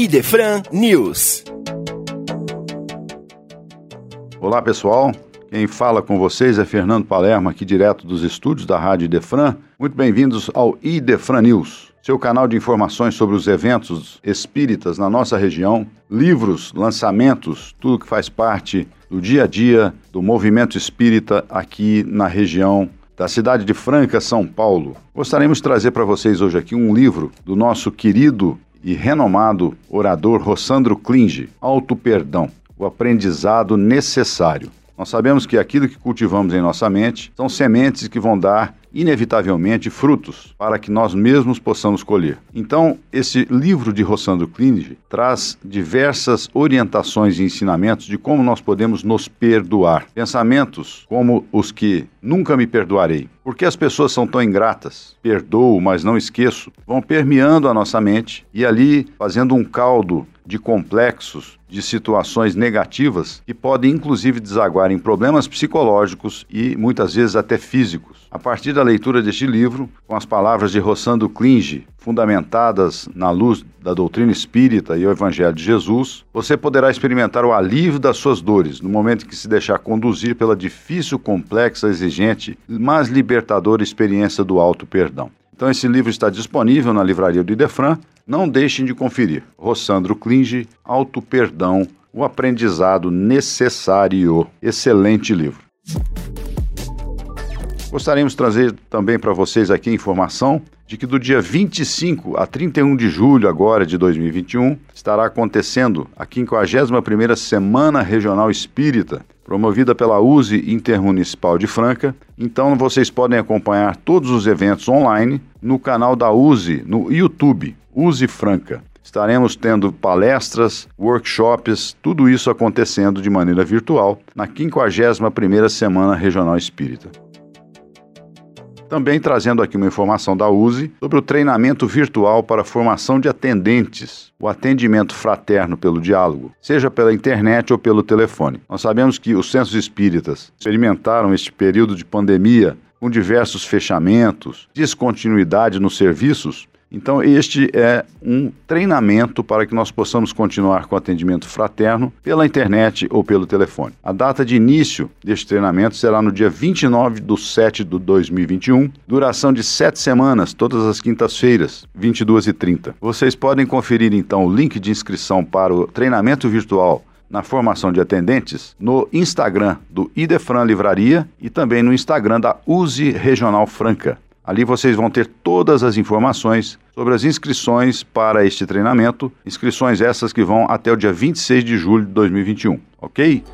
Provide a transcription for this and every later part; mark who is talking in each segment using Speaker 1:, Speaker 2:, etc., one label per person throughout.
Speaker 1: Idefran News.
Speaker 2: Olá pessoal, quem fala com vocês é Fernando Palermo, aqui direto dos estúdios da Rádio Idefran. Muito bem-vindos ao Idefran News, seu canal de informações sobre os eventos espíritas na nossa região, livros, lançamentos, tudo que faz parte do dia a dia do movimento espírita aqui na região da cidade de Franca, São Paulo. Gostaríamos de trazer para vocês hoje aqui um livro do nosso querido e renomado orador Rossandro Klinge, Auto Perdão, o aprendizado necessário. Nós sabemos que aquilo que cultivamos em nossa mente são sementes que vão dar inevitavelmente frutos para que nós mesmos possamos colher. Então, esse livro de Rossandro Klinge traz diversas orientações e ensinamentos de como nós podemos nos perdoar. Pensamentos como os que nunca me perdoarei. Por que as pessoas são tão ingratas? Perdoo, mas não esqueço. Vão permeando a nossa mente e ali fazendo um caldo de complexos, de situações negativas que podem inclusive desaguar em problemas psicológicos e muitas vezes até físicos. A partir da leitura deste livro, com as palavras de Rossando Klinge, fundamentadas na luz da doutrina espírita e o Evangelho de Jesus, você poderá experimentar o alívio das suas dores no momento em que se deixar conduzir pela difícil, complexa, exigente, mas libertadora experiência do alto perdão. Então esse livro está disponível na livraria do Idefran. Não deixem de conferir. Rossandro Klinge, Auto Perdão, o aprendizado necessário. Excelente livro. Gostaríamos de trazer também para vocês aqui informação de que do dia 25 a 31 de julho agora de 2021 estará acontecendo a 51ª Semana Regional Espírita, promovida pela USE Intermunicipal de Franca. Então vocês podem acompanhar todos os eventos online no canal da USE no YouTube, USE Franca. Estaremos tendo palestras, workshops, tudo isso acontecendo de maneira virtual na 51ª Semana Regional Espírita. Também trazendo aqui uma informação da USE sobre o treinamento virtual para a formação de atendentes, o atendimento fraterno pelo diálogo, seja pela internet ou pelo telefone. Nós sabemos que os centros espíritas experimentaram este período de pandemia com diversos fechamentos, descontinuidade nos serviços então, este é um treinamento para que nós possamos continuar com atendimento fraterno pela internet ou pelo telefone. A data de início deste treinamento será no dia 29 de 7 de 2021, duração de sete semanas, todas as quintas-feiras, 22 e 30. Vocês podem conferir então o link de inscrição para o treinamento virtual na formação de atendentes no Instagram do Idefran Livraria e também no Instagram da Use Regional Franca. Ali vocês vão ter todas as informações sobre as inscrições para este treinamento, inscrições essas que vão até o dia 26 de julho de 2021, ok?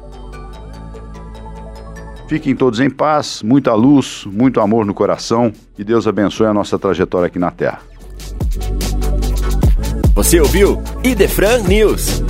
Speaker 2: Fiquem todos em paz, muita luz, muito amor no coração. Que Deus abençoe a nossa trajetória aqui na Terra.
Speaker 1: Você ouviu Idefran News.